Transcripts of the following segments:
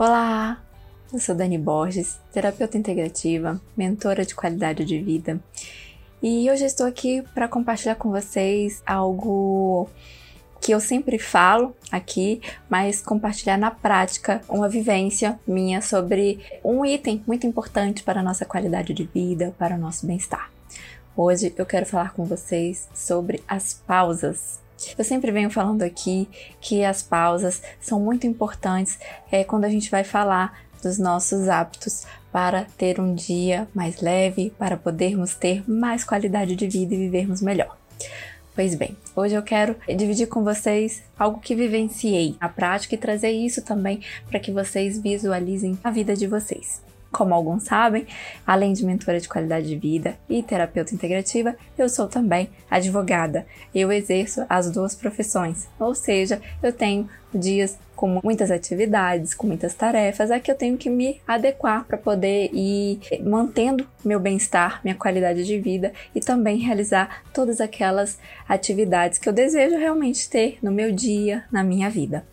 Olá, eu sou Dani Borges, terapeuta integrativa, mentora de qualidade de vida, e hoje estou aqui para compartilhar com vocês algo que eu sempre falo aqui, mas compartilhar na prática uma vivência minha sobre um item muito importante para a nossa qualidade de vida, para o nosso bem-estar. Hoje eu quero falar com vocês sobre as pausas. Eu sempre venho falando aqui que as pausas são muito importantes é, quando a gente vai falar dos nossos hábitos para ter um dia mais leve, para podermos ter mais qualidade de vida e vivermos melhor. Pois bem, hoje eu quero dividir com vocês algo que vivenciei na prática e trazer isso também para que vocês visualizem a vida de vocês. Como alguns sabem, além de mentora de qualidade de vida e terapeuta integrativa, eu sou também advogada. Eu exerço as duas profissões, ou seja, eu tenho dias com muitas atividades, com muitas tarefas, é que eu tenho que me adequar para poder ir mantendo meu bem-estar, minha qualidade de vida e também realizar todas aquelas atividades que eu desejo realmente ter no meu dia, na minha vida.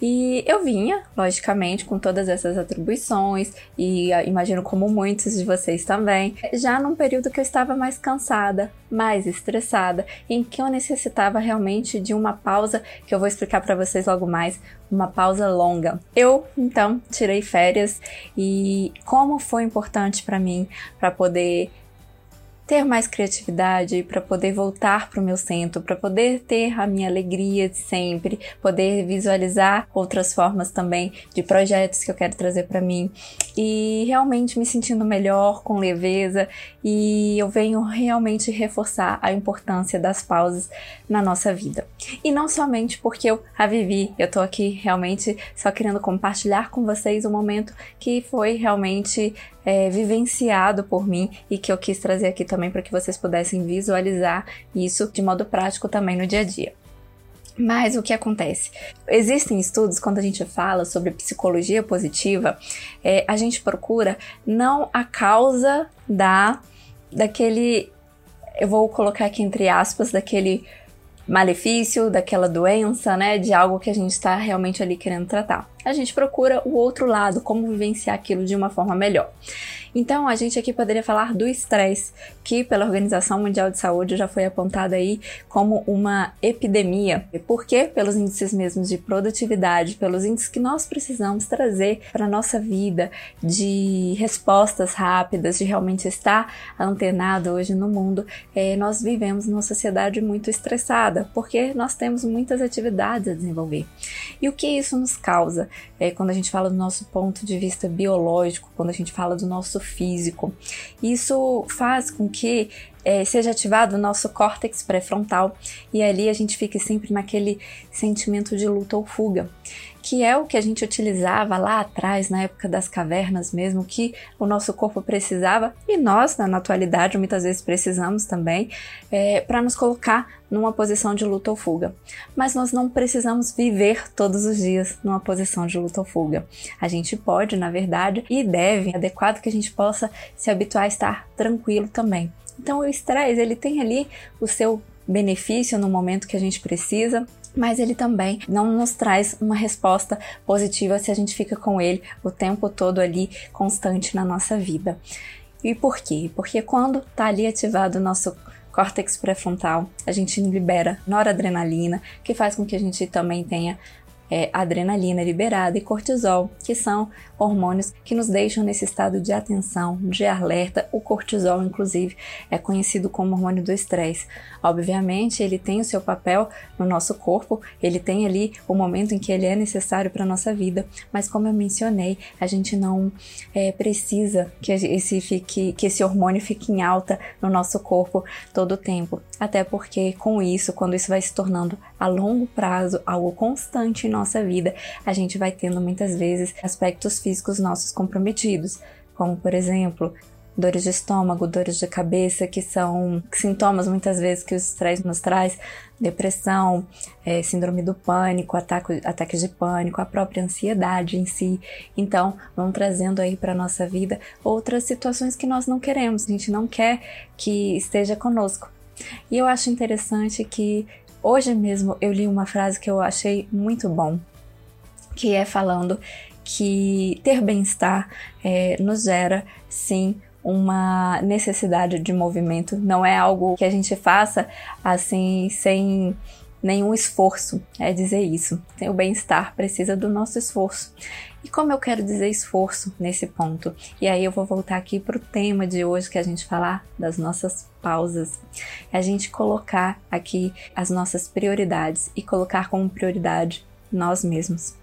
E eu vinha, logicamente, com todas essas atribuições, e ah, imagino como muitos de vocês também, já num período que eu estava mais cansada, mais estressada, em que eu necessitava realmente de uma pausa, que eu vou explicar para vocês logo mais, uma pausa longa. Eu, então, tirei férias e como foi importante para mim para poder ter mais criatividade, para poder voltar para o meu centro, para poder ter a minha alegria de sempre, poder visualizar outras formas também de projetos que eu quero trazer para mim e realmente me sentindo melhor, com leveza e eu venho realmente reforçar a importância das pausas na nossa vida. E não somente porque eu a vivi, eu tô aqui realmente só querendo compartilhar com vocês um momento que foi realmente é, vivenciado por mim e que eu quis trazer aqui também para que vocês pudessem visualizar isso de modo prático também no dia a dia. Mas o que acontece? Existem estudos, quando a gente fala sobre psicologia positiva, é, a gente procura não a causa da daquele. Eu vou colocar aqui entre aspas, daquele malefício, daquela doença, né? De algo que a gente está realmente ali querendo tratar. A gente procura o outro lado, como vivenciar aquilo de uma forma melhor. Então, a gente aqui poderia falar do estresse, que pela Organização Mundial de Saúde já foi apontado aí como uma epidemia. Por quê? Pelos índices mesmos de produtividade, pelos índices que nós precisamos trazer para a nossa vida, de respostas rápidas, de realmente estar antenado hoje no mundo. É, nós vivemos numa sociedade muito estressada, porque nós temos muitas atividades a desenvolver. E o que isso nos causa? É, quando a gente fala do nosso ponto de vista biológico, quando a gente fala do nosso físico. Isso faz com que é, seja ativado o nosso córtex pré-frontal e ali a gente fique sempre naquele sentimento de luta ou fuga, que é o que a gente utilizava lá atrás, na época das cavernas mesmo, que o nosso corpo precisava e nós, na atualidade, muitas vezes precisamos também, é, para nos colocar numa posição de luta ou fuga. Mas nós não precisamos viver todos os dias numa posição de luta ou fuga. A gente pode, na verdade, e deve, é adequado que a gente possa se habituar a estar tranquilo também. Então o estresse, ele tem ali o seu benefício no momento que a gente precisa, mas ele também não nos traz uma resposta positiva se a gente fica com ele o tempo todo ali constante na nossa vida. E por quê? Porque quando está ali ativado o nosso córtex pré-frontal, a gente libera noradrenalina, que faz com que a gente também tenha é, adrenalina liberada e cortisol, que são hormônios que nos deixam nesse estado de atenção, de alerta. O cortisol, inclusive, é conhecido como hormônio do estresse. Obviamente, ele tem o seu papel no nosso corpo, ele tem ali o momento em que ele é necessário para a nossa vida, mas como eu mencionei, a gente não é, precisa que esse, fique, que esse hormônio fique em alta no nosso corpo todo o tempo. Até porque, com isso, quando isso vai se tornando a longo prazo algo constante em nossa vida, a gente vai tendo muitas vezes aspectos físicos nossos comprometidos, como por exemplo, dores de estômago, dores de cabeça, que são sintomas muitas vezes que o estresse nos traz, depressão, é, síndrome do pânico, ataque, ataques de pânico, a própria ansiedade em si. Então, vão trazendo aí para nossa vida outras situações que nós não queremos, a gente não quer que esteja conosco. E eu acho interessante que hoje mesmo eu li uma frase que eu achei muito bom, que é falando que ter bem-estar é, nos gera sim uma necessidade de movimento, não é algo que a gente faça assim sem nenhum esforço, é dizer isso. O bem-estar precisa do nosso esforço. E como eu quero dizer esforço nesse ponto? E aí eu vou voltar aqui para o tema de hoje que a gente falar das nossas pausas. É a gente colocar aqui as nossas prioridades e colocar como prioridade nós mesmos.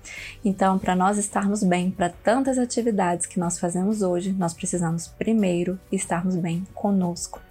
Então, para nós estarmos bem para tantas atividades que nós fazemos hoje, nós precisamos primeiro estarmos bem conosco.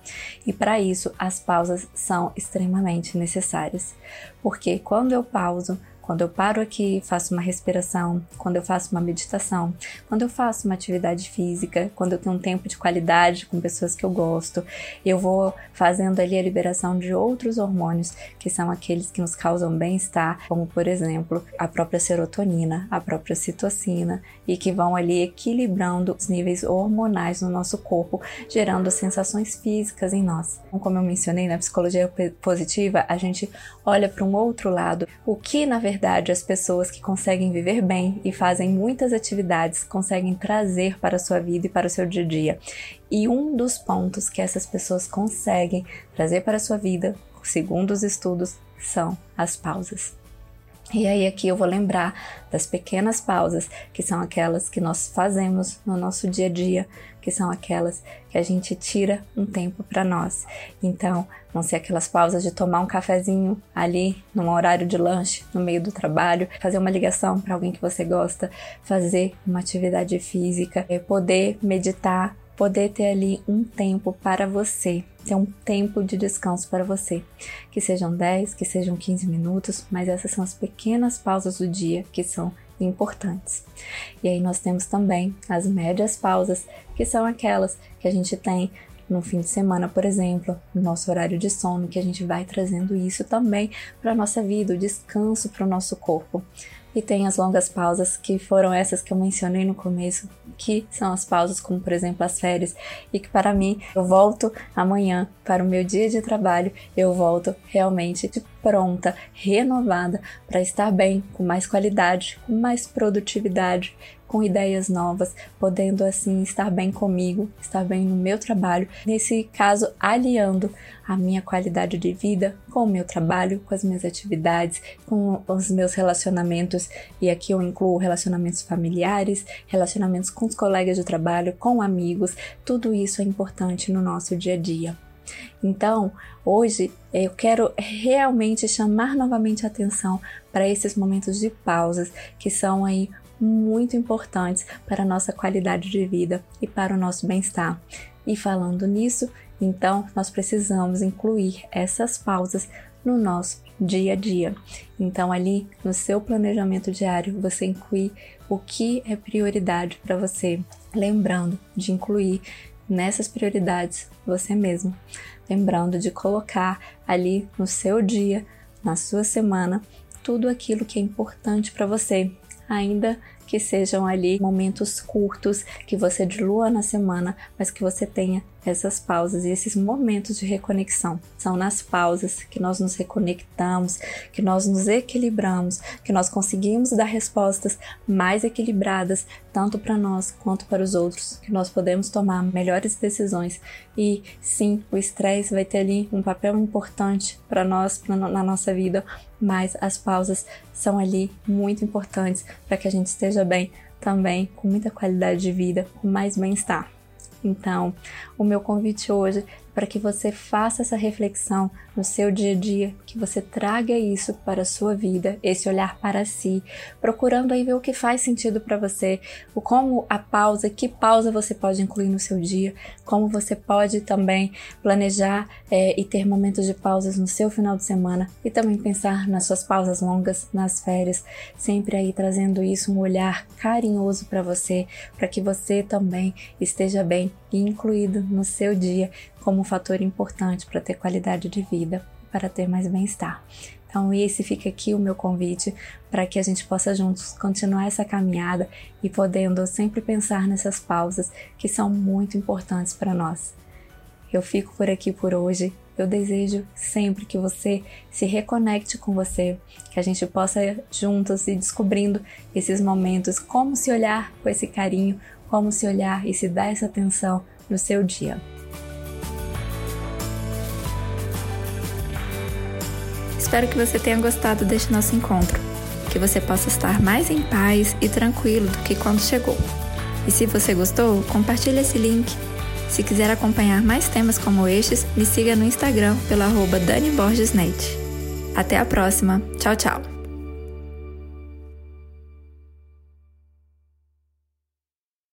E para isso, as pausas são extremamente necessárias, porque quando eu pauso, quando eu paro aqui, faço uma respiração, quando eu faço uma meditação, quando eu faço uma atividade física, quando eu tenho um tempo de qualidade com pessoas que eu gosto, eu vou fazendo ali a liberação de outros hormônios que são aqueles que nos causam bem-estar, como por exemplo a própria serotonina, a própria citocina, e que vão ali equilibrando os níveis hormonais no nosso corpo, gerando sensações físicas em nós. Como eu mencionei na psicologia positiva, a gente olha para um outro lado, o que na verdade verdade, as pessoas que conseguem viver bem e fazem muitas atividades conseguem trazer para a sua vida e para o seu dia a dia. E um dos pontos que essas pessoas conseguem trazer para a sua vida, segundo os estudos, são as pausas. E aí aqui eu vou lembrar das pequenas pausas, que são aquelas que nós fazemos no nosso dia a dia, que são aquelas que a gente tira um tempo para nós. Então, vão ser aquelas pausas de tomar um cafezinho ali num horário de lanche, no meio do trabalho, fazer uma ligação para alguém que você gosta, fazer uma atividade física, é poder meditar, poder ter ali um tempo para você, ter um tempo de descanso para você. Que sejam 10, que sejam 15 minutos, mas essas são as pequenas pausas do dia que são importantes. E aí nós temos também as médias pausas, que são aquelas que a gente tem no fim de semana, por exemplo, no nosso horário de sono, que a gente vai trazendo isso também para a nossa vida, o descanso para o nosso corpo. E tem as longas pausas, que foram essas que eu mencionei no começo, que são as pausas, como por exemplo as férias, e que para mim eu volto amanhã para o meu dia de trabalho, eu volto realmente pronta, renovada para estar bem, com mais qualidade, com mais produtividade, com ideias novas, podendo assim estar bem comigo, estar bem no meu trabalho. Nesse caso, aliando a minha qualidade de vida com o meu trabalho, com as minhas atividades, com os meus relacionamentos, e aqui eu incluo relacionamentos familiares, relacionamentos com os colegas de trabalho, com amigos, tudo isso é importante no nosso dia a dia. Então, hoje eu quero realmente chamar novamente a atenção para esses momentos de pausas que são aí muito importantes para a nossa qualidade de vida e para o nosso bem-estar. E falando nisso, então nós precisamos incluir essas pausas no nosso dia a dia. Então, ali no seu planejamento diário, você inclui o que é prioridade para você, lembrando de incluir nessas prioridades você mesmo, lembrando de colocar ali no seu dia, na sua semana, tudo aquilo que é importante para você, ainda que sejam ali momentos curtos que você dilua na semana, mas que você tenha essas pausas e esses momentos de reconexão. São nas pausas que nós nos reconectamos, que nós nos equilibramos, que nós conseguimos dar respostas mais equilibradas, tanto para nós quanto para os outros, que nós podemos tomar melhores decisões. E sim, o estresse vai ter ali um papel importante para nós na nossa vida, mas as pausas são ali muito importantes para que a gente esteja bem também, com muita qualidade de vida, com mais bem-estar. Então, o meu convite hoje para que você faça essa reflexão no seu dia a dia, que você traga isso para a sua vida, esse olhar para si, procurando aí ver o que faz sentido para você, o como a pausa, que pausa você pode incluir no seu dia, como você pode também planejar é, e ter momentos de pausas no seu final de semana e também pensar nas suas pausas longas, nas férias, sempre aí trazendo isso um olhar carinhoso para você, para que você também esteja bem e incluído no seu dia como um fator importante para ter qualidade de vida, para ter mais bem-estar. Então, esse fica aqui o meu convite para que a gente possa juntos continuar essa caminhada e podendo sempre pensar nessas pausas que são muito importantes para nós. Eu fico por aqui por hoje Eu desejo sempre que você se reconecte com você, que a gente possa juntos ir descobrindo esses momentos, como se olhar com esse carinho, como se olhar e se dar essa atenção no seu dia. Espero que você tenha gostado deste nosso encontro, que você possa estar mais em paz e tranquilo do que quando chegou. E se você gostou, compartilhe esse link. Se quiser acompanhar mais temas como estes, me siga no Instagram pelo arroba Dani Borges Net. Até a próxima. Tchau, tchau.